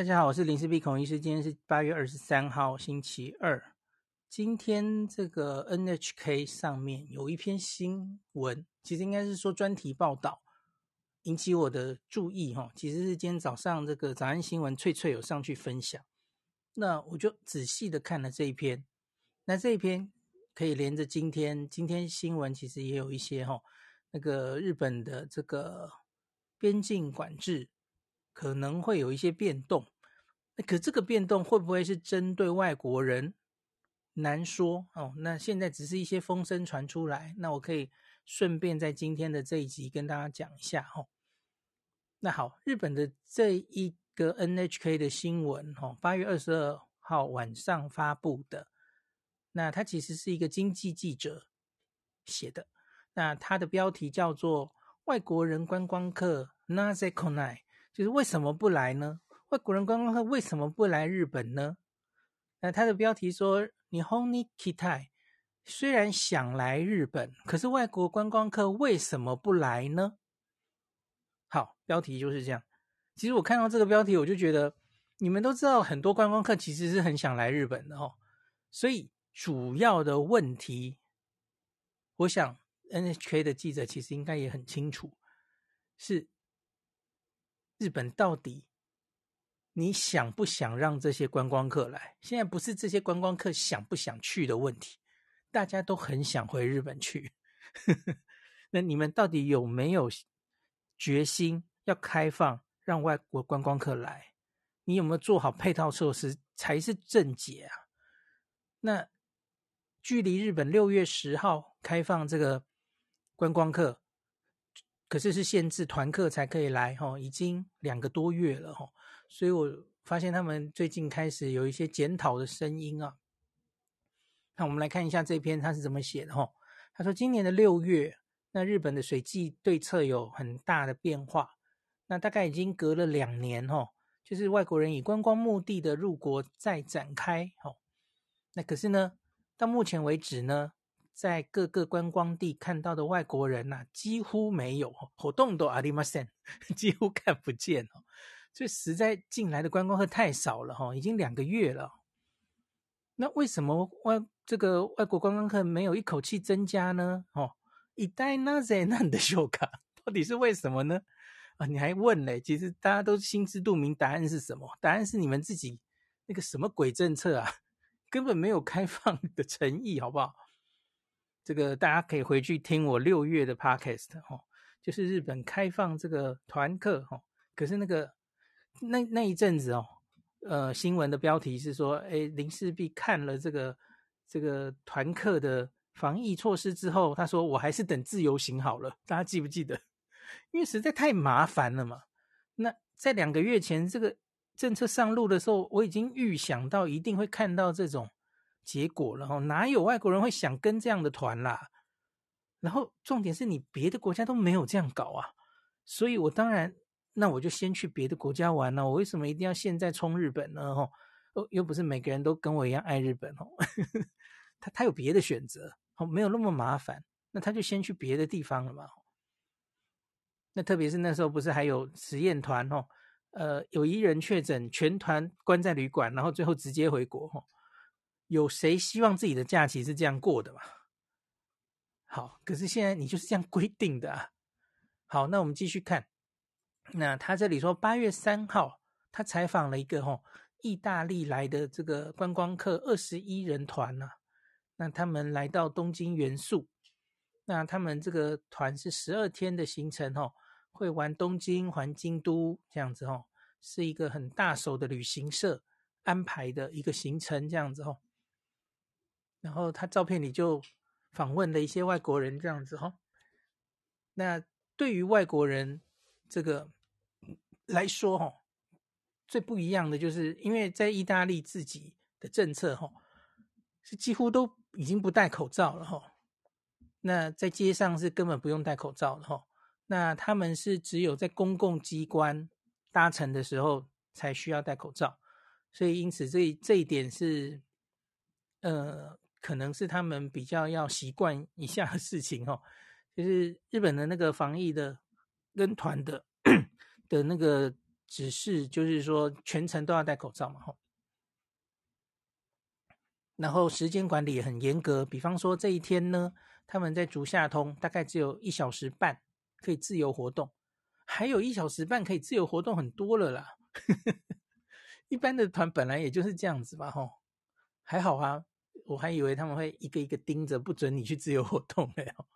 大家好，我是林氏璧孔医师。今天是八月二十三号，星期二。今天这个 NHK 上面有一篇新闻，其实应该是说专题报道，引起我的注意哈。其实是今天早上这个早安新闻翠翠有上去分享，那我就仔细的看了这一篇。那这一篇可以连着今天，今天新闻其实也有一些哈，那个日本的这个边境管制。可能会有一些变动，可这个变动会不会是针对外国人？难说哦。那现在只是一些风声传出来，那我可以顺便在今天的这一集跟大家讲一下哦。那好，日本的这一个 NHK 的新闻哦，八月二十二号晚上发布的，那它其实是一个经济记者写的，那它的标题叫做“外国人观光客なぜ来ない”。 就是为什么不来呢？外国人观光客为什么不来日本呢？那他的标题说：“日本に来たい，虽然想来日本，可是外国观光客为什么不来呢？”好，标题就是这样。其实我看到这个标题，我就觉得你们都知道，很多观光客其实是很想来日本的哦。所以主要的问题，我想 NHK 的记者其实应该也很清楚，是。 日本到底你想不想让这些观光客来？现在不是这些观光客想不想去的问题，大家都很想回日本去。那你们到底有没有决心要开放让外国观光客来？你有没有做好配套措施才是正解啊？那距离日本六月十号开放这个观光客。可是是限制团客才可以来哈，已经两个多月了哈，所以我发现他们最近开始有一些检讨的声音啊。那我们来看一下这篇他是怎么写的哈。他说今年的六月，那日本的水际对策有很大的变化，那大概已经隔了两年哈，就是外国人以观光目的的入国再展开哈。那可是呢，到目前为止呢。在各个观光地看到的外国人呐、啊，几乎没有，活动都ありません，几乎看不见哦。所以实在进来的观光客太少了哈，已经两个月了。那为什么外这个外国观光客没有一口气增加呢？哦，一代那在那的秀卡，到底是为什么呢？啊，你还问嘞？其实大家都心知肚明，答案是什么？答案是你们自己那个什么鬼政策啊，根本没有开放的诚意，好不好？ 这个大家可以回去听我六月的 podcast 哈，就是日本开放这个团客哈，可是那个那那一阵子哦，呃，新闻的标题是说，哎，林氏璧看了这个这个团客的防疫措施之后，他说我还是等自由行好了，大家记不记得？因为实在太麻烦了嘛。那在两个月前这个政策上路的时候，我已经预想到一定会看到这种。结果了哈，哪有外国人会想跟这样的团啦？然后重点是你别的国家都没有这样搞啊，所以我当然那我就先去别的国家玩了。我为什么一定要现在冲日本呢？哦，又不是每个人都跟我一样爱日本哦，他他有别的选择哦，没有那么麻烦，那他就先去别的地方了嘛。那特别是那时候不是还有实验团哦，呃，有一人确诊，全团关在旅馆，然后最后直接回国哦。有谁希望自己的假期是这样过的嘛？好，可是现在你就是这样规定的啊。好，那我们继续看。那他这里说，八月三号，他采访了一个吼意大利来的这个观光客二十一人团呐。那他们来到东京原宿，那他们这个团是十二天的行程吼，会玩东京环京都这样子吼，是一个很大手的旅行社安排的一个行程这样子吼。然后他照片里就访问了一些外国人这样子哈，那对于外国人这个来说哈，最不一样的就是因为在意大利自己的政策哈，是几乎都已经不戴口罩了哈，那在街上是根本不用戴口罩的哈，那他们是只有在公共机关搭乘的时候才需要戴口罩，所以因此这这一点是呃。可能是他们比较要习惯一下的事情哦，就是日本的那个防疫的跟团的的那个指示就是说全程都要戴口罩嘛，吼。然后时间管理也很严格，比方说这一天呢，他们在竹下通大概只有一小时半可以自由活动，还有一小时半可以自由活动很多了啦。一般的团本来也就是这样子吧，吼，还好啊，我还以为他们会一个一个盯着，不准你去自由活动了。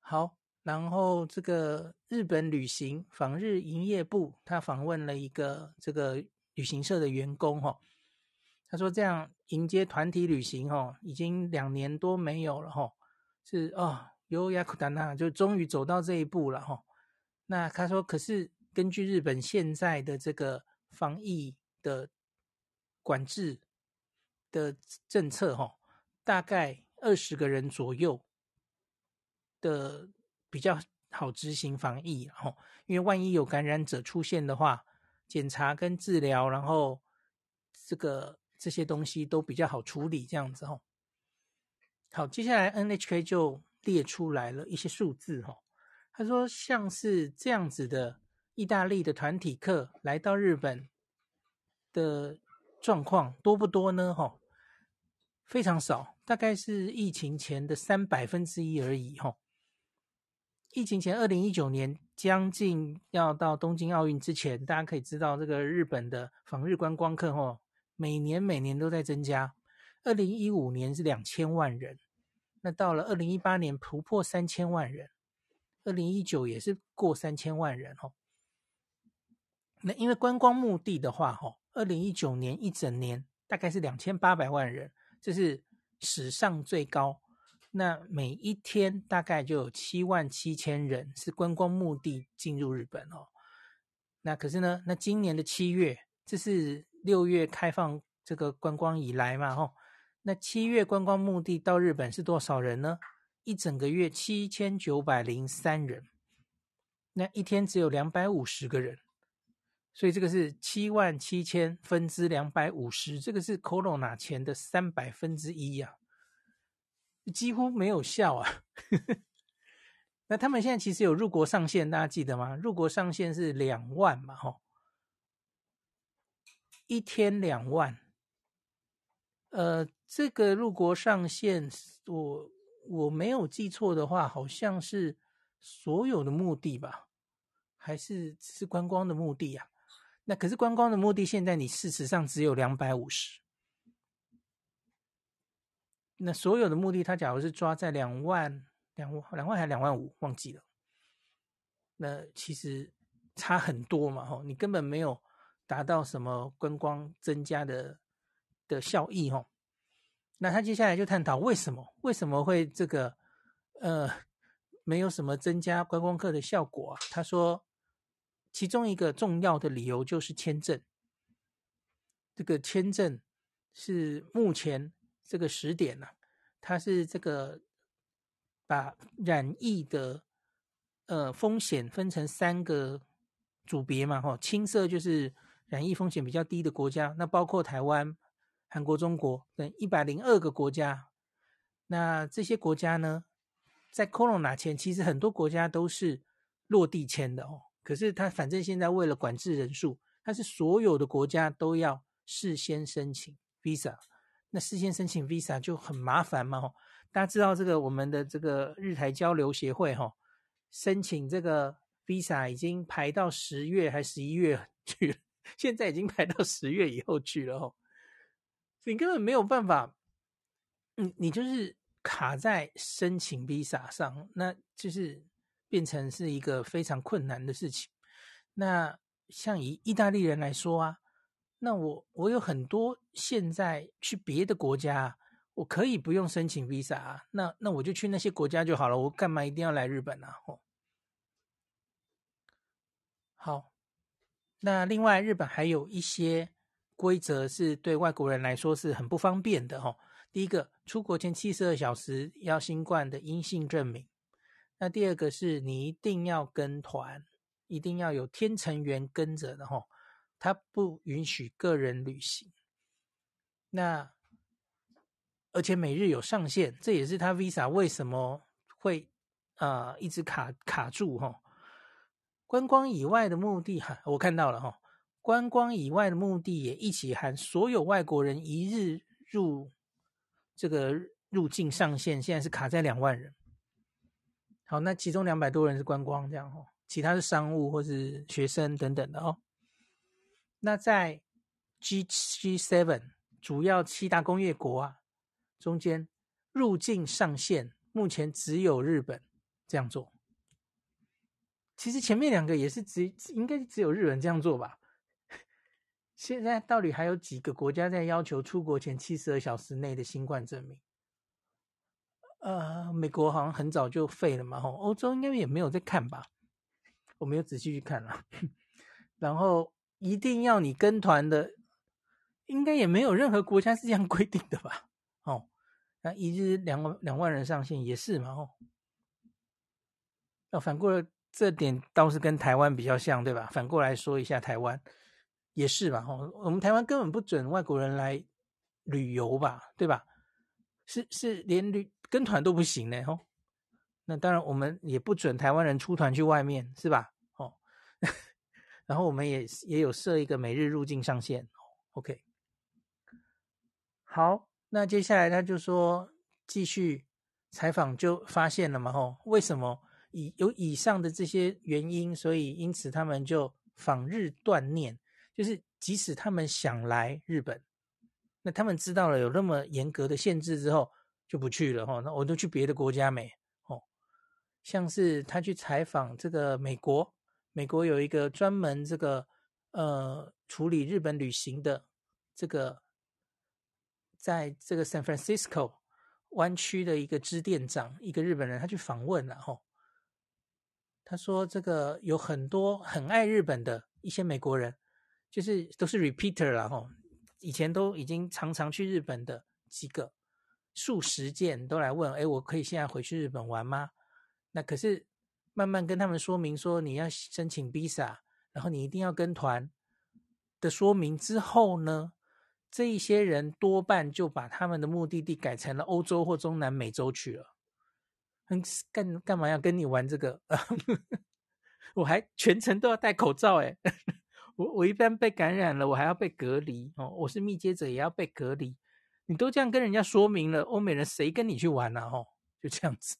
好，然后这个日本旅行访日营业部，他访问了一个这个旅行社的员工，哈。他说：“这样迎接团体旅行，哦，已经两年多没有了，哈，是哦，由雅库达纳就终于走到这一步了，哈。那他说，可是根据日本现在的这个防疫的管制的政策，吼，大概二十个人左右的比较好执行防疫，吼，因为万一有感染者出现的话，检查跟治疗，然后这个。”这些东西都比较好处理，这样子哦。好，接下来 NHK 就列出来了一些数字哈。他说，像是这样子的意大利的团体客来到日本的状况多不多呢？哈，非常少，大概是疫情前的三百分之一而已哈。疫情前，二零一九年将近要到东京奥运之前，大家可以知道这个日本的访日观光客哈。每年每年都在增加，二零一五年是两千万人，那到了二零一八年突破三千万人，二零一九也是过三千万人哦。那因为观光目的的话，哈，二零一九年一整年大概是两千八百万人，这是史上最高。那每一天大概就有七万七千人是观光目的进入日本哦。那可是呢，那今年的七月，这是。六月开放这个观光以来嘛，吼，那七月观光目的到日本是多少人呢？一整个月七千九百零三人，那一天只有两百五十个人，所以这个是七万七千分之两百五十，这个是 Corona 前的三百分之一呀，几乎没有效啊。那他们现在其实有入国上限，大家记得吗？入国上限是两万嘛，吼。一天两万，呃，这个入国上限，我我没有记错的话，好像是所有的目的吧，还是只是观光的目的呀？那可是观光的目的，现在你事实上只有两百五十，那所有的目的，他假如是抓在两万、两万、两万还是两万五，忘记了，那其实差很多嘛，吼，你根本没有。达到什么观光增加的的效益哦？那他接下来就探讨为什么为什么会这个呃没有什么增加观光客的效果啊？他说，其中一个重要的理由就是签证。这个签证是目前这个时点呢、啊，它是这个把染疫的呃风险分成三个组别嘛，哈，青色就是。染疫风险比较低的国家，那包括台湾、韩国、中国等一百零二个国家。那这些国家呢，在 Corona 前，其实很多国家都是落地签的哦。可是他反正现在为了管制人数，他是所有的国家都要事先申请 Visa。那事先申请 Visa 就很麻烦嘛。吼，大家知道这个我们的这个日台交流协会哈，申请这个 Visa 已经排到十月还十一月 去了。现在已经排到十月以后去了哦，你根本没有办法，你你就是卡在申请 Visa 上，那就是变成是一个非常困难的事情。那像以意大利人来说啊，那我我有很多现在去别的国家，我可以不用申请 Visa 啊，那那我就去那些国家就好了，我干嘛一定要来日本啊？哦，好。那另外，日本还有一些规则是对外国人来说是很不方便的哦。第一个，出国前七十二小时要新冠的阴性证明。那第二个是你一定要跟团，一定要有天成员跟着的哈，他不允许个人旅行。那而且每日有上限，这也是他 Visa 为什么会啊、呃、一直卡卡住哈。观光以外的目的哈，我看到了哈，观光以外的目的也一起含所有外国人一日入这个入境上限，现在是卡在两万人。好，那其中两百多人是观光这样哦，其他是商务或是学生等等的哦。那在 G G7 主要七大工业国啊中间，入境上限目前只有日本这样做。其实前面两个也是只应该只有日本这样做吧。现在到底还有几个国家在要求出国前七十二小时内的新冠证明？呃，美国好像很早就废了嘛，吼，欧洲应该也没有在看吧，我没有仔细去看了。然后一定要你跟团的，应该也没有任何国家是这样规定的吧？哦，那一日两万两万人上限也是嘛，哦，那反过来这点倒是跟台湾比较像，对吧？反过来说一下台湾也是吧，吼，我们台湾根本不准外国人来旅游吧，对吧？是是连旅跟团都不行呢，吼。那当然我们也不准台湾人出团去外面，是吧？哦，然后我们也也有设一个每日入境上限，OK。好，那接下来他就说继续采访，就发现了嘛，吼，为什么以有以上的这些原因，所以因此他们就访日断念，就是即使他们想来日本。那他们知道了有那么严格的限制之后，就不去了哈。那我都去别的国家没哦，像是他去采访这个美国，美国有一个专门这个呃处理日本旅行的这个，在这个 San Francisco 湾区的一个支店长，一个日本人，他去访问了哈。他说这个有很多很爱日本的一些美国人，就是都是 repeater 了哈。以前都已经常常去日本的几个数十件都来问，哎，我可以现在回去日本玩吗？那可是慢慢跟他们说明说，你要申请 visa，然后你一定要跟团的说明之后呢，这一些人多半就把他们的目的地改成了欧洲或中南美洲去了。嗯，干干嘛要跟你玩这个？我还全程都要戴口罩，哎。我我一般被感染了，我还要被隔离哦。我是密接者，也要被隔离。你都这样跟人家说明了，欧美人谁跟你去玩呢？哦，就这样子。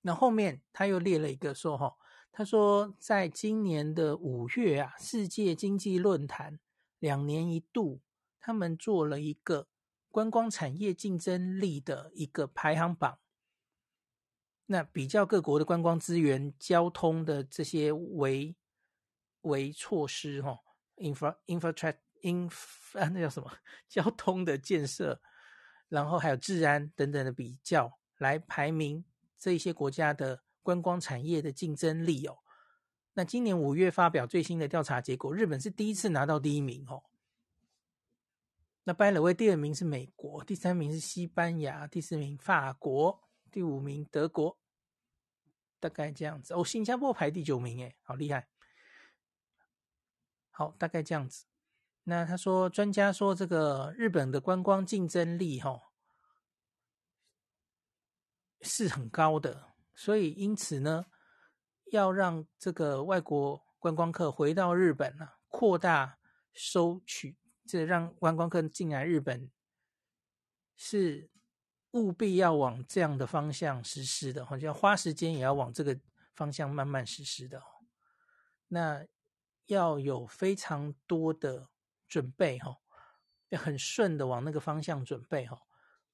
那后面他又列了一个说，哈，他说在今年的五月啊，世界经济论坛两年一度，他们做了一个观光产业竞争力的一个排行榜。那比较各国的观光资源、交通的这些为为措施哈，infra infra 因啊，那叫什么？交通的建设，然后还有治安等等的比较，来排名这些国家的观光产业的竞争力哦。那今年五月发表最新的调查结果，日本是第一次拿到第一名哦。那 by the way，第二名是美国，第三名是西班牙，第四名法国，第五名德国，大概这样子哦。新加坡排第九名，诶，好厉害。好，大概这样子。那他说，专家说这个日本的观光竞争力哈是很高的，所以因此呢，要让这个外国观光客回到日本呢，扩大收取，这让观光客进来日本是务必要往这样的方向实施的，好像花时间也要往这个方向慢慢实施的。那。要有非常多的准备哈，要很顺的往那个方向准备哈。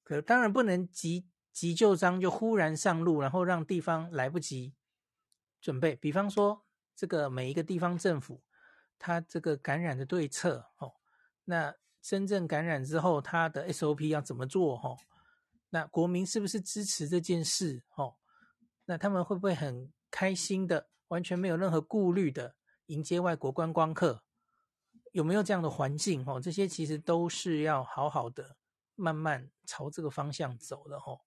可当然不能急急就章，就忽然上路，然后让地方来不及准备。比方说，这个每一个地方政府，它这个感染的对策哦，那真正感染之后，它的 SOP 要怎么做哈？那国民是不是支持这件事哦？那他们会不会很开心的，完全没有任何顾虑的？迎接外国观光客，有没有这样的环境？哦，这些其实都是要好好的慢慢朝这个方向走的。哦，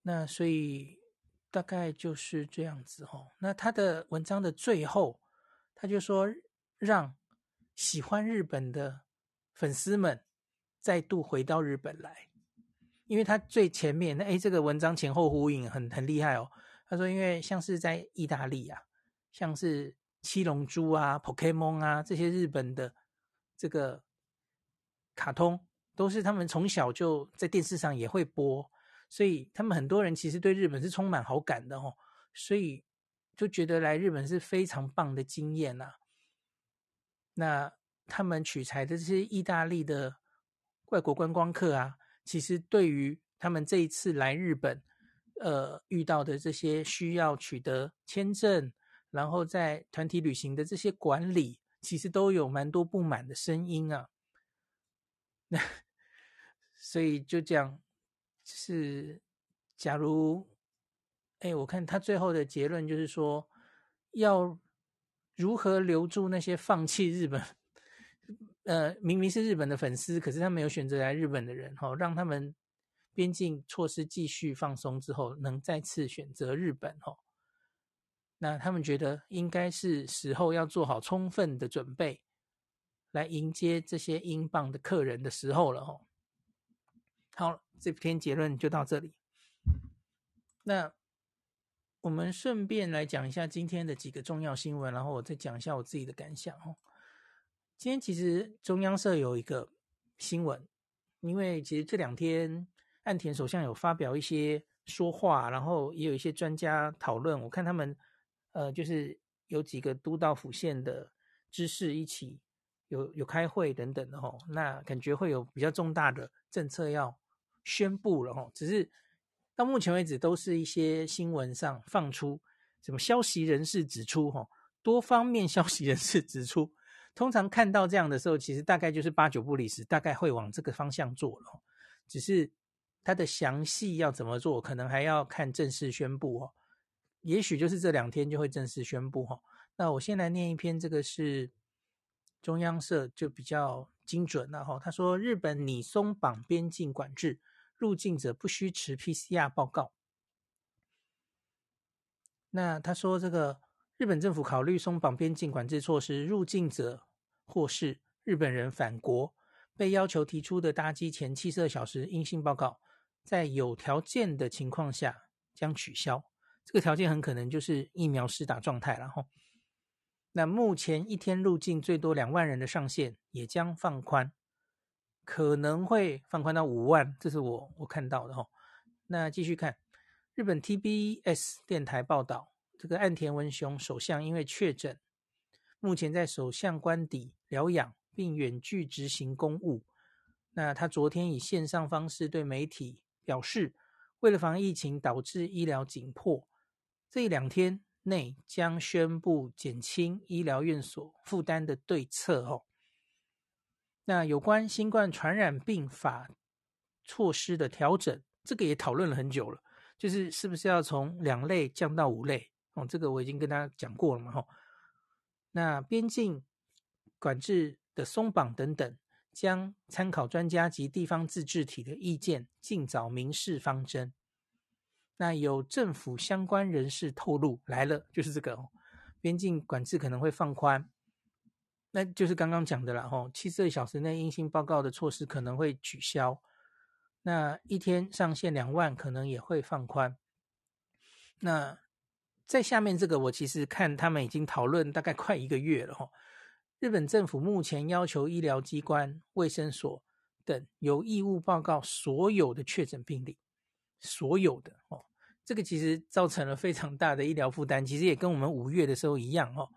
那所以大概就是这样子。哦，那他的文章的最后，他就说让喜欢日本的粉丝们再度回到日本来，因为他最前面，那诶，这个文章前后呼应很很厉害哦。他说，因为像是在意大利啊，像是七龙珠啊、Pokemon 啊这些日本的这个卡通，都是他们从小就在电视上也会播，所以他们很多人其实对日本是充满好感的哦，所以就觉得来日本是非常棒的经验呐、啊。那他们取材的这些意大利的外国观光客啊，其实对于他们这一次来日本，呃，遇到的这些需要取得签证，然后在团体旅行的这些管理，其实都有蛮多不满的声音啊。那 所以就这样，是假如，哎，我看他最后的结论就是说要。如何留住那些放弃日本，呃，明明是日本的粉丝，可是他没有选择来日本的人，哈，让他们边境措施继续放松之后，能再次选择日本，哈。那他们觉得应该是时候要做好充分的准备，来迎接这些英镑的客人的时候了，哈。好，这篇结论就到这里。那。我们顺便来讲一下今天的几个重要新闻，然后我再讲一下我自己的感想哦。今天其实中央社有一个新闻，因为其实这两天岸田首相有发表一些说话，然后也有一些专家讨论。我看他们呃，就是有几个都道府县的知事一起有有开会等等的吼，那感觉会有比较重大的政策要宣布了吼，只是。到目前为止，都是一些新闻上放出什么消息人士指出，哈，多方面消息人士指出，通常看到这样的时候，其实大概就是八九不离十，大概会往这个方向做了。只是它的详细要怎么做，可能还要看正式宣布哦。也许就是这两天就会正式宣布哈。那我先来念一篇，这个是中央社就比较精准了哈。他说，日本拟松绑边境管制。入境者不需持 PCR 报告。那他说，这个日本政府考虑松绑边境管制措施，入境者或是日本人返国，被要求提出的搭机前七十二小时阴性报告，在有条件的情况下将取消。这个条件很可能就是疫苗施打状态了哈。那目前一天入境最多两万人的上限也将放宽。可能会放宽到五万，这是我我看到的哈。那继续看，日本 TBS 电台报道，这个岸田文雄首相因为确诊，目前在首相官邸疗养，并远距执行公务。那他昨天以线上方式对媒体表示，为了防疫情导致医疗紧迫，这一两天内将宣布减轻医疗院所负担的对策哦。那有关新冠传染病法措施的调整，这个也讨论了很久了，就是是不是要从两类降到五类？哦，这个我已经跟大家讲过了嘛，吼。那边境管制的松绑等等，将参考专家及地方自治体的意见，尽早明示方针。那有政府相关人士透露，来了，就是这个，边境管制可能会放宽。那就是刚刚讲的了吼，七十二小时内阴性报告的措施可能会取消，那一天上限两万可能也会放宽。那在下面这个，我其实看他们已经讨论大概快一个月了吼。日本政府目前要求医疗机关、卫生所等有义务报告所有的确诊病例，所有的哦，这个其实造成了非常大的医疗负担，其实也跟我们五月的时候一样哦。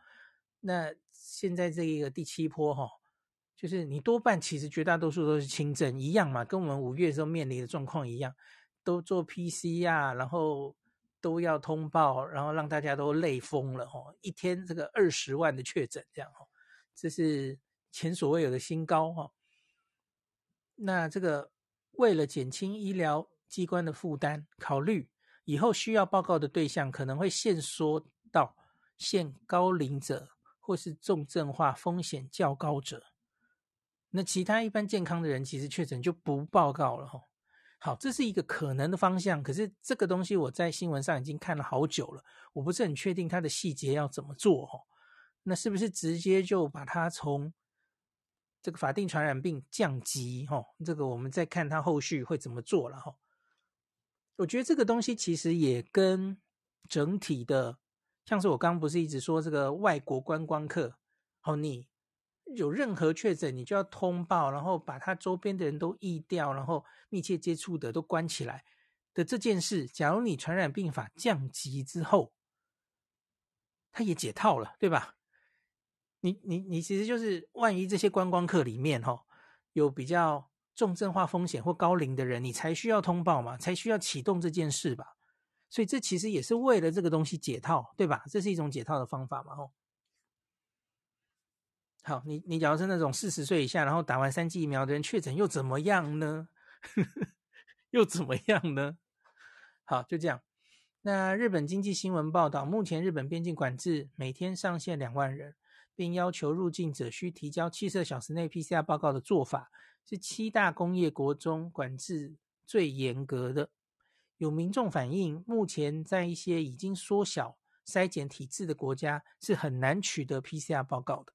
那现在这一个第七波哈，就是你多半其实绝大多数都是轻症一样嘛，跟我们五月的时候面临的状况一样，都做 PCR，然后都要通报，然后让大家都累疯了哈，一天这个二十万的确诊这样哈，这是前所未有的新高哈。那这个为了减轻医疗机关的负担，考虑以后需要报告的对象可能会限缩到限高龄者。或是重症化风险较高者，那其他一般健康的人其实确诊就不报告了哈。好，这是一个可能的方向，可是这个东西我在新闻上已经看了好久了，我不是很确定它的细节要怎么做哈。那是不是直接就把它从这个法定传染病降级哈？这个我们再看它后续会怎么做了哈。我觉得这个东西其实也跟整体的，像是我刚刚不是一直说这个外国观光客，哦，你有任何确诊，你就要通报，然后把他周边的人都疫掉，然后密切接触的都关起来的这件事，假如你传染病法降级之后，他也解套了，对吧？你你你其实就是，万一这些观光客里面哈、哦、有比较重症化风险或高龄的人，你才需要通报嘛，才需要启动这件事吧。所以这其实也是为了这个东西解套，对吧？这是一种解套的方法嘛。吼，好，你你假如是那种四十岁以下，然后打完三剂疫苗的人确诊又怎么样呢？又怎么样呢？好，就这样。那日本经济新闻报道，目前日本边境管制每天上限两万人，并要求入境者需提交七十二小时内 PCR 报告的做法，是七大工业国中管制最严格的。有民众反映，目前在一些已经缩小筛检体制的国家，是很难取得 PCR 报告的。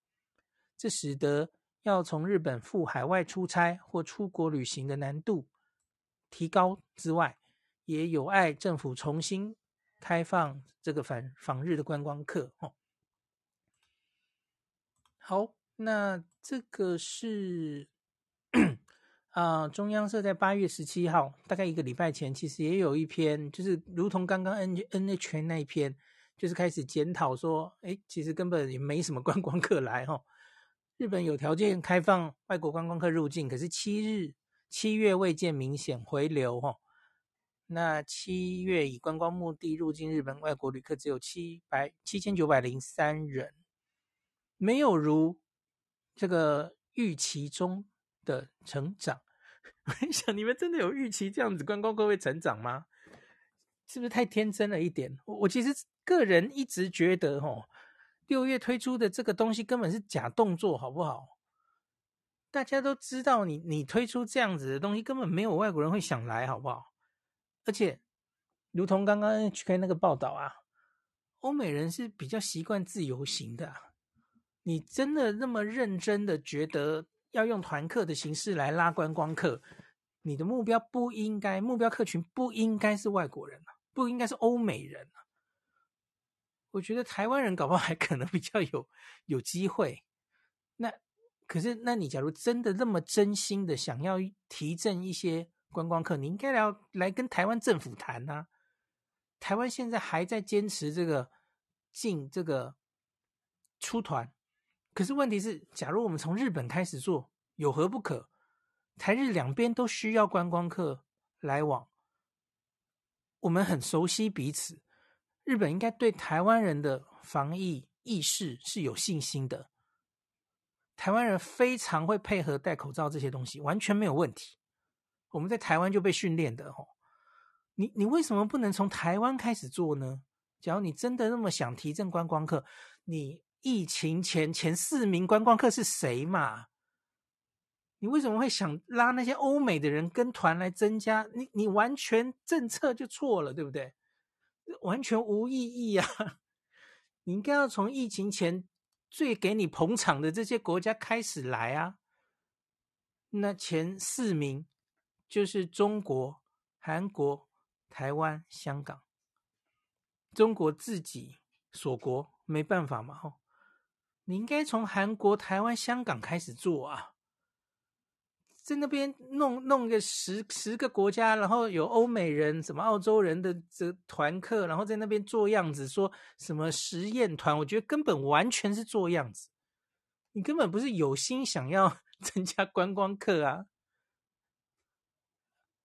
这使得要从日本赴海外出差或出国旅行的难度提高之外，也有碍政府重新开放这个访访日的观光客哦。好，那这个是啊、中央社在八月十七号，大概一个礼拜前，其实也有一篇，就是如同刚刚 N N H 那一篇，就是开始检讨说，哎，其实根本也没什么观光客来哈、哦。日本有条件开放外国观光客入境，可是七日七月未见明显回流哈、哦。那七月以观光目的入境日本外国旅客只有七百七千九百零三人，没有如这个预期中的成长。我想你们真的有预期这样子观光客会成长吗？是不是太天真了一点？我我其实个人一直觉得，哦，六月推出的这个东西根本是假动作，好不好？大家都知道你，你推出这样子的东西，根本没有外国人会想来，好不好？而且，如同刚刚 HK 那个报道啊，欧美人是比较习惯自由行的。你真的那么认真的觉得要用团客的形式来拉观光客？你的目标不应该，目标客群不应该是外国人，不应该是欧美人。我觉得台湾人搞不好还可能比较有有机会。那可是，那你假如真的那么真心的想要提振一些。观光客，你应该要来跟台湾政府谈呐、啊。台湾现在还在坚持这个进这个出团，可是问题是，假如我们从日本开始做，有何不可？台日两边都需要观光客来往，我们很熟悉彼此。日本应该对台湾人的防疫意识是有信心的，台湾人非常会配合戴口罩这些东西，完全没有问题。我们在台湾就被训练的哦，你你为什么不能从台湾开始做呢？假如你真的那么想提振观光客，你疫情前前四名观光客是谁嘛？你为什么会想拉那些欧美的人跟团来增加？你你完全政策就错了，对不对？完全无意义啊！你应该要从疫情前最给你捧场的这些国家开始来啊。那前四名。就是中国、韩国、台湾、香港。中国自己锁国没办法嘛？哦，你应该从韩国、台湾、香港开始做啊，在那边弄弄个十十个国家，然后有欧美人、什么澳洲人的这团客，然后在那边做样子，说什么实验团，我觉得根本完全是做样子，你根本不是有心想要 增加观光客啊。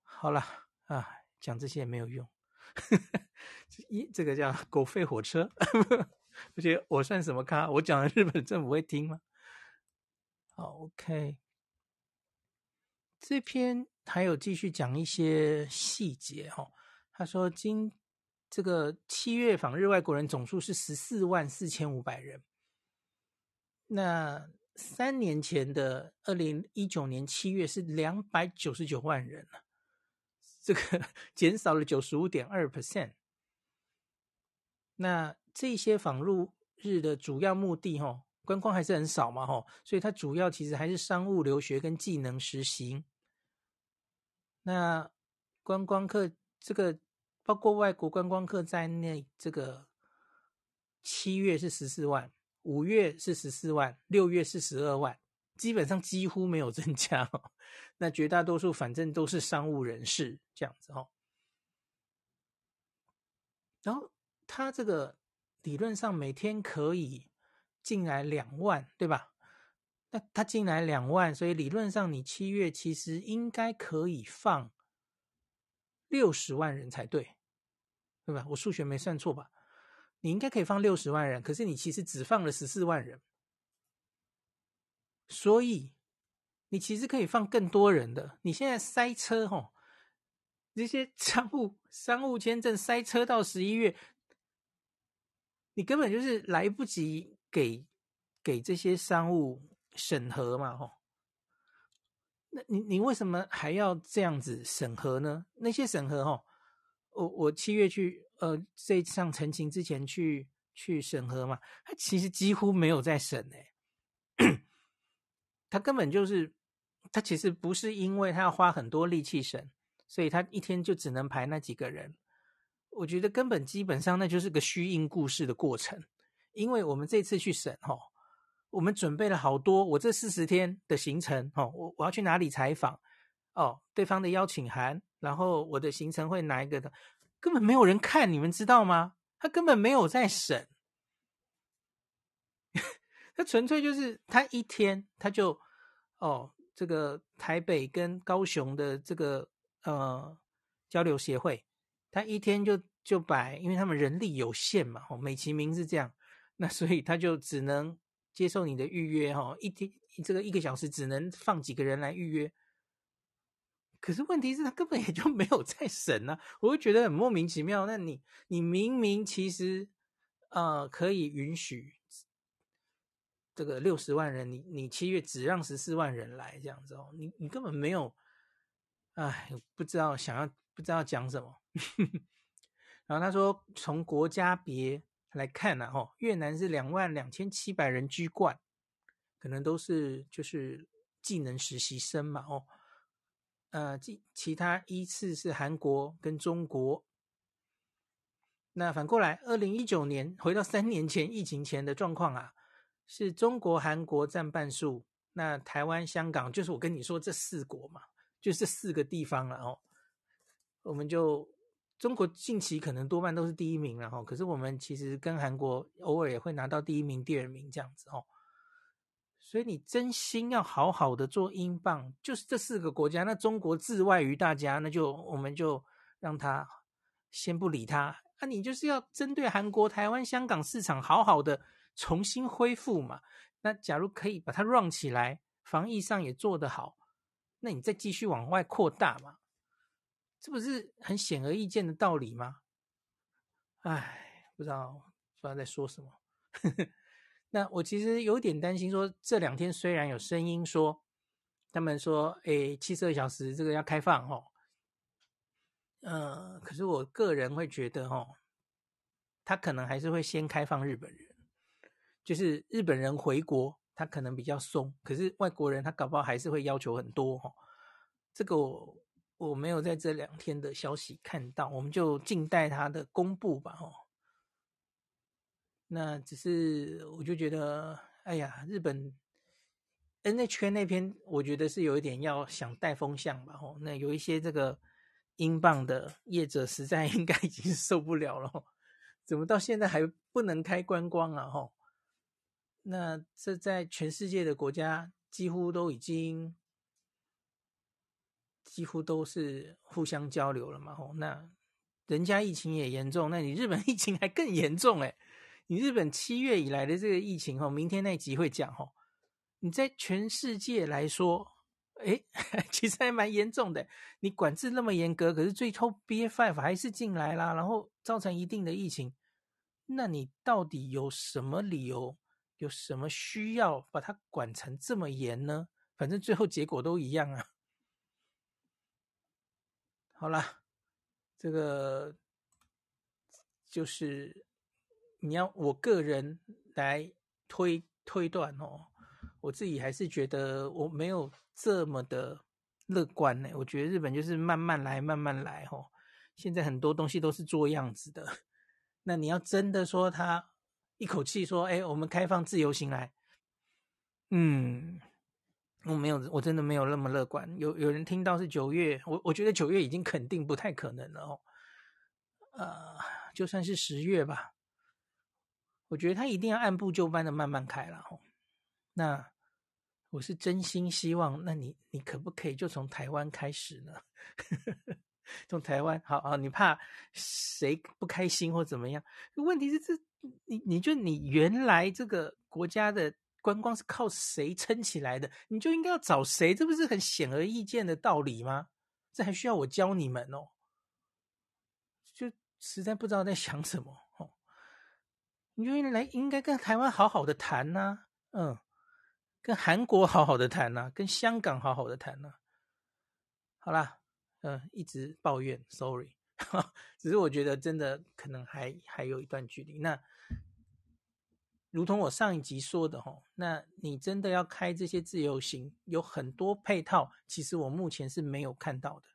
好了啊，讲这些也没有用。一这个叫狗吠火车，而且我算什么咖？我讲的日本政府会听吗？好，OK。这篇还有继续讲一些细节哈、哦。他说，今这个七月访日外国人总数是十四万四千五百人。那三年前的二零一九年七月是两百九十九万人了。这个 减少了九十五点二 percent。那这些访入日的主要目的，哈，观光还是很少嘛，哈，所以它主要其实还是商务留学跟技能实习。那观光客这个包括外国观光客在内，这个七月是十四万，五月是十四万，六月是十二万，基本上几乎没有增加。那绝大多数反正都是商务人士这样子哦。然后他这个理论上每天可以进来两万，对吧？那他进来两万，所以理论上你七月其实应该可以放六十万人才对，对吧？我数学没算错吧？你应该可以放六十万人，可是你其实只放了十四万人，所以你其实可以放更多人的。你现在塞车吼，这些商务商务签证塞车到十一月，你根本就是来不及给给这些商务审核嘛吼。那你你为什么还要这样子审核呢？那些审核吼，我我七月去。呃，这上陈情之前去去审核嘛，他其实几乎没有在审诶，他根本就是他其实不是因为他要花很多力气审，所以他一天就只能排那几个人。我觉得根本基本上那就是个虚应故事的过程，因为我们这次去审哈，我们准备了好多，我这四十天的行程哈，我我要去哪里采访哦，对方的邀请函，然后我的行程会哪一个的。根本没有人看，你们知道吗？他根本没有在审，他纯粹就是他一天他就哦，这个台北跟高雄的这个呃交流协会，他一天就就摆，因为他们人力有限嘛，哦，美其名是这样，那所以他就只能接受你的预约，哈，一天这个一个小时只能放几个人来预约。可是问题是，他根本也就没有在审啊，我会觉得很莫名其妙。那你，你明明其实，呃，可以允许这个六十万人，你你七月只让十四万人来这样子哦，你你根本没有，哎，不知道想要不知道讲什么。然后他说，从国家别来看呢，哦，越南是两万两千七百人居冠，可能都是就是技能实习生嘛，哦。呃，其其他依次是韩国跟中国。那反过来，二零一九年回到三年前疫情前的状况啊，是中国、韩国占半数，那台湾、香港就是我跟你说这四国嘛，就这四个地方了哦。我们就中国近期可能多半都是第一名了哦，可是我们其实跟韩国偶尔也会拿到第一名、第二名这样子哦。所以你真心要好好的做英镑，就是这四个国家。那中国置外于大家，那就我们就让他先不理他。那、啊、你就是要针对韩国、台湾、香港市场好好的重新恢复嘛。那假如可以把它 run 起来，防疫上也做得好，那你再继续往外扩大嘛。这不是很显而易见的道理吗？哎，不知道不知道在说什么。那我其实有点担心，说这两天虽然有声音说，他们说，哎，七十二小时这个要开放哦，呃，可是我个人会觉得哦，他可能还是会先开放日本人，就是日本人回国他可能比较松，可是外国人他搞不好还是会要求很多哦，这个我我没有在这两天的消息看到，我们就静待它的公布吧，哦。那只是，我就觉得，哎呀，日本 NHK 那边，我觉得是有一点要想带风向吧，哦。那有一些这个英镑的业者，实在 应该已经受不了了，怎么到现在还不能开观光啊，哦？那这在全世界的国家，几乎都已经，几乎都是互相交流了嘛，吼。那人家疫情也严重，那你日本 疫情还更严重，哎。你日本七月以来的这个疫情，哈，明天那集会讲，哈，你在全世界来说，诶，其实还蛮严重的。你管制那么严格，可是最后 B F F 还是进来啦，然后造成一定的疫情，那你到底有什么理由，有什么需要把它管成这么严呢？反正最后结果都一样啊。好啦，这个就是。你要我个人来推推断哦，我自己还是觉得我没有这么的乐观呢。我觉得日本就是慢慢来，慢慢来哦。现在很多东西都是做样子的。那你要真的说他一口气说，哎，我们开放自由行来，嗯，我没有，我真的没有那么乐观。有有人听到是九月，我我觉得九月已经肯定不太可能了哦。呃，就算是十月吧，我觉得他一定要按部就班的慢慢开了哦。那我是真心希望，那你你可不可以就从台湾开始呢？从台湾，好啊，你怕谁不开心或怎么样？问题是这，你你就你原来这个国家的观光是靠谁撑起来的？你就应该要找谁，这不是很显而易见的道理吗？这还需要我教你们哦？就实在不知道在想什么哦。你就应来应该跟台湾好好的谈呐，嗯，跟韩国好好的谈呐，跟香港好好的谈呐。好啦。嗯、一直抱怨，sorry，只是我觉得真的可能还还有一段距离。那如同我上一集说的吼，那你真的要开这些自由行，有很多配套，其实我目前是没有看到的。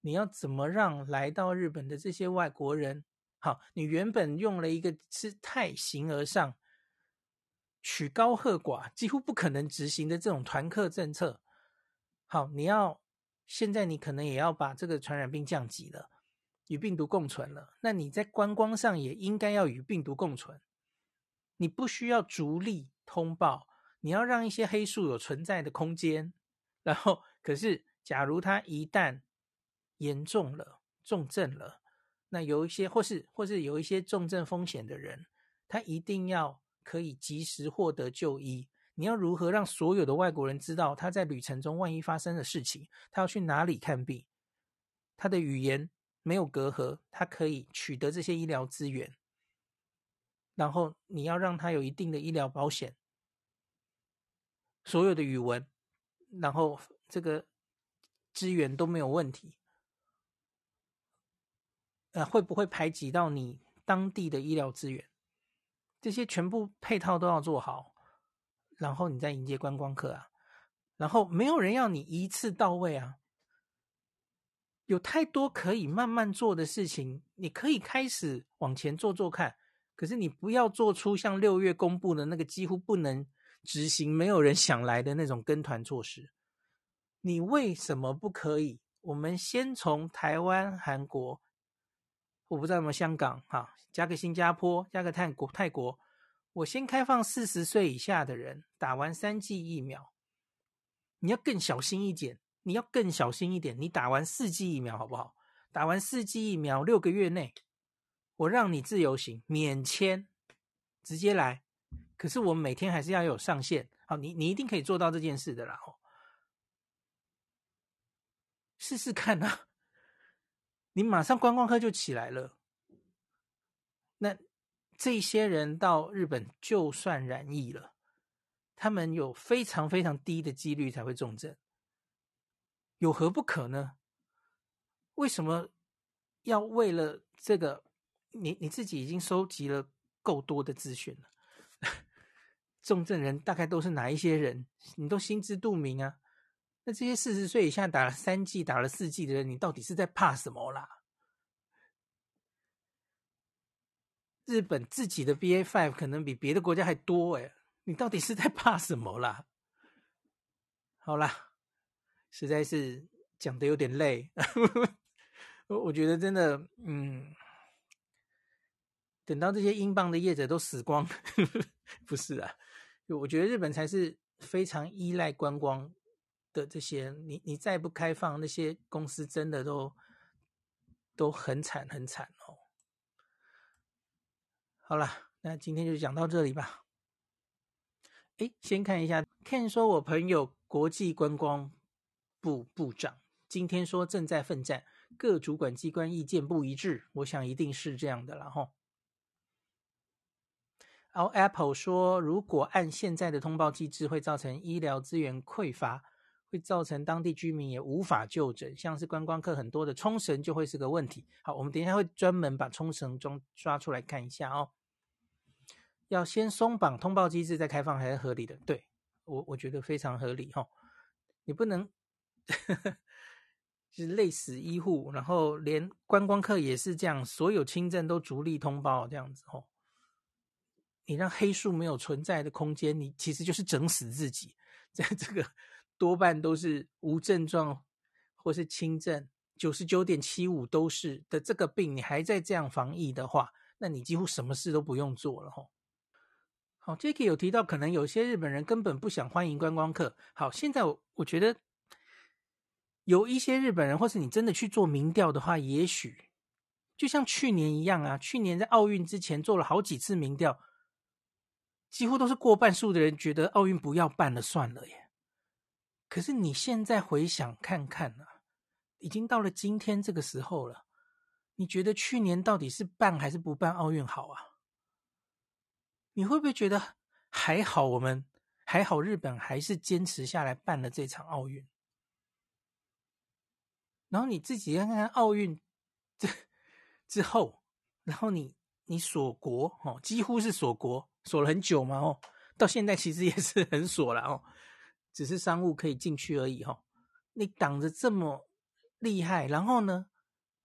你要怎么让来到日本的这些外国人，好，你原本用了一个是太形而上、曲高和寡、几乎不可能执行的这种团客政策，好，你要。现在你可能也要把这个传染病降级了，与病毒共存了。那你在观光上也应该要与病毒共存。你不需要逐例通报，你要让一些黑数有存在的空间。然后，可是假如他一旦严重了、重症了，那有一些或是或是有一些重症风险的人，他一定要可以及时获得就医。你要如何让所有的外国人知道他在旅程中万一发生的事情，他要去哪里看病？他的语言没有隔阂，他可以取得这些医疗资源。然后你要让他有一定的医疗保险，所有的语文，然后这个资源都没有问题。呃，会不会排挤到你当地的医疗资源？这些全部配套都要做好。然后你再迎接观光客啊，然后没有人要你一次到位啊，有太多可以慢慢做的事情，你可以开始往前做做看，可是你不要做出像六月公布的那个几乎不能执行、没有人想来的那种跟团措施。你为什么不可以？我们先从台湾、韩国，我不知道有没有香港，哈，加个新加坡，加个泰国，泰国。我先开放四十岁以下的人打完三剂疫苗，你要更小心一点，你要更小心一点。你打完四剂疫苗好不好？打完四剂疫苗六个月内，我让你自由行免签，直接来。可是我们每天还是要有上限。好，你你一定可以做到这件事的啦。哦，试试看啊，你马上观光客就起来了。那。这些人到日本就算染疫了，他们有非常非常低的几率才会重症，有何不可呢？为什么要为了这个？你你自己已经收集了够多的资讯了，重症人大概都是哪一些人？你都心知肚明啊。那这些四十岁以下打了三剂、打了四剂的人，你到底是在怕什么啦？日本自己的 BA.5 可能比别的国家还多诶，你到底是在怕什么啦？好啦，实在是讲得有点累，我我觉得真的，嗯，等到这些英镑的业者都死光，不是啊，我觉得日本才是非常依赖观光的这些，你你再不开放，那些公司真的都都很惨很惨哦。好了，那今天就讲到这里吧。诶，先看一下，Ken 说，我朋友国际观光部部长今天说正在奋战，各主管机关意见不一致，我想一定是这样的了哈。然后 Apple 说，如果按现在的通报机制，会造成医疗资源匮乏，会造成当地居民也无法就诊，像是观光客很多的冲绳就会是个问题。好，我们等一下会专门把冲绳中抓出来看一下哦。要先松绑通报机制再开放还是合理的？对，我我觉得非常合理哈。你不能，就是累死医护，然后连观光客也是这样，所有轻症都逐例通报这样子哦。你让黑数没有存在的空间，你其实就是整死自己。在这个多半都是无症状或是轻症，九十九点七五都是的这个病，你还在这样防疫的话，那你几乎什么事都不用做了吼。好，Jacky 有提到，可能有些日本人根本不想欢迎观光客。好，现在我我觉得有一些日本人，或是你真的去做民调的话，也许就像去年一样啊，去年在奥运之前做了好几次民调。几乎都是过半数的人觉得奥运不要办了算了耶。可是你现在回想看看啊，已经到了今天这个时候了，你觉得去年到底是办还是不办奥运好啊？你会不会觉得还好？我们还好，日本还是坚持下来办了这场奥运。然后你自己看看奥运这 之后，然后你你锁国哦，几乎是锁国。锁了很久嘛，哦，到现在其实也是很锁了哦，只是商务可以进去而已哈。你挡着这么厉害，然后呢，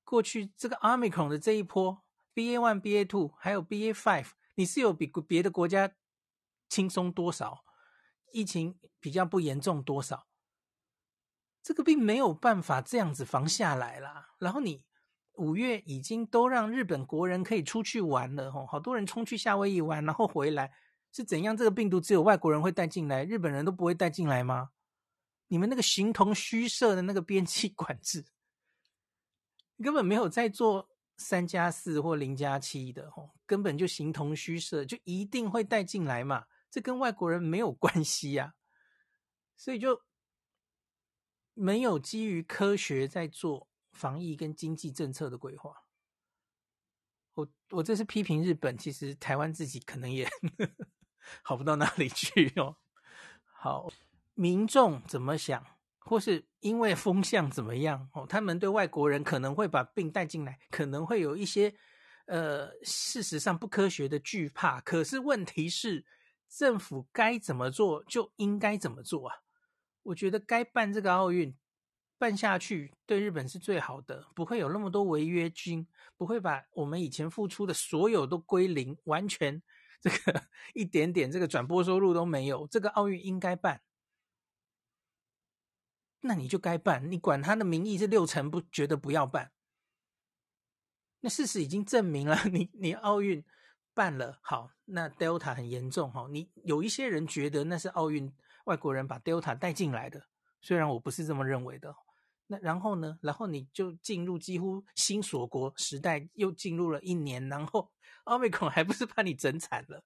过去这个 Omicron 的这一波 BA one、BA two 还有 BA five，你是有比别的国家轻松多少？疫情比较不严重多少？这个并没有办法这样子防下来啦。然后你。五月已经都让日本国人可以出去玩了，吼，好多人冲去夏威夷玩，然后回来是怎样？这个病毒只有外国人会带进来，日本人都不会带进来吗？你们那个形同虚设的那个边境管制，根本没有在做三加四或零加七的，吼，根本就形同虚设，就一定会带进来嘛？这跟外国人没有关系呀，所以就没有基于科学在做。防疫跟经济政策的规划，我我这是批评日本，其实台湾自己可能也 好不到哪里去哦。好，民众怎么想，或是因为风向怎么样哦，他们对外国人可能会把病带进来，可能会有一些呃事实上不科学的惧怕。可是问题是，政府该怎么做就应该怎么做啊？我觉得该办这个奥运。办下去对日本是最好的，不会有那么多违约金，不会把我们以前付出的所有都归零，完全这个一点点这个转播收入都没有。这个奥运应该办，那你就该办，你管他的民意是六成不觉得不要办，那事实已经证明了，你你奥运办了好，那 Delta 很严重哈，你有一些人觉得那是奥运外国人把 Delta 带进来的，虽然我不是这么认为的。那然后呢？然后你就进入几乎新锁国时代，又进入了一年，然后奥密克戎还不是把你整惨了？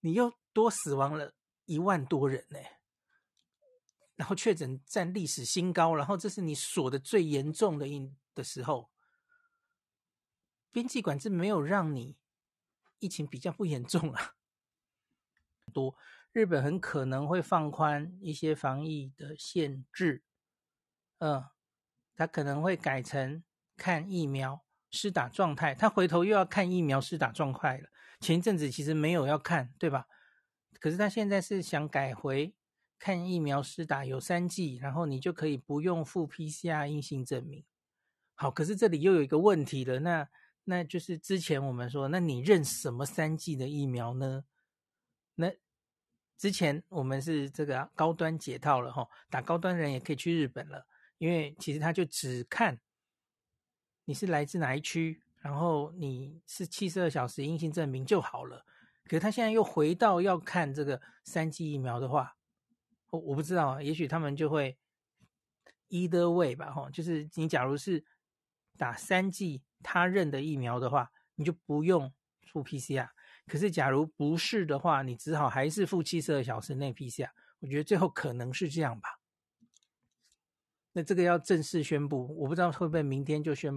你又多死亡了一万多人呢，然后确诊占历史新高，然后这是你锁的最严重的一的时候，边际管制没有让你疫情比较不严重啊，多日本很可能会放宽一些防疫的限制。嗯，他可能会改成看疫苗施打状态，他回头又要看疫苗施打状态了。前一阵子其实没有要看，对吧？可是他现在是想改回看疫苗施打有三剂，然后你就可以不用付 PCR 阴性证明。好，可是这里又有一个问题了，那那就是之前我们说，那你认什么三剂的疫苗呢？那之前我们是这个高端解套了哈，打高端人也可以去日本了。因为其实他就只看你是来自哪一区，然后你是七十二小时阴性证明就好了。可是他现在又回到要看这个三剂疫苗的话，我我不知道，也许他们就会 either way 吧，哈，就是你假如是打三剂他认的疫苗的话，你就不用付 PCR。可是假如不是的话，你只好还是付七十二小时内 PCR。我觉得最后可能是这样吧。那这个要正式宣布，我不知道会不会明天就宣布。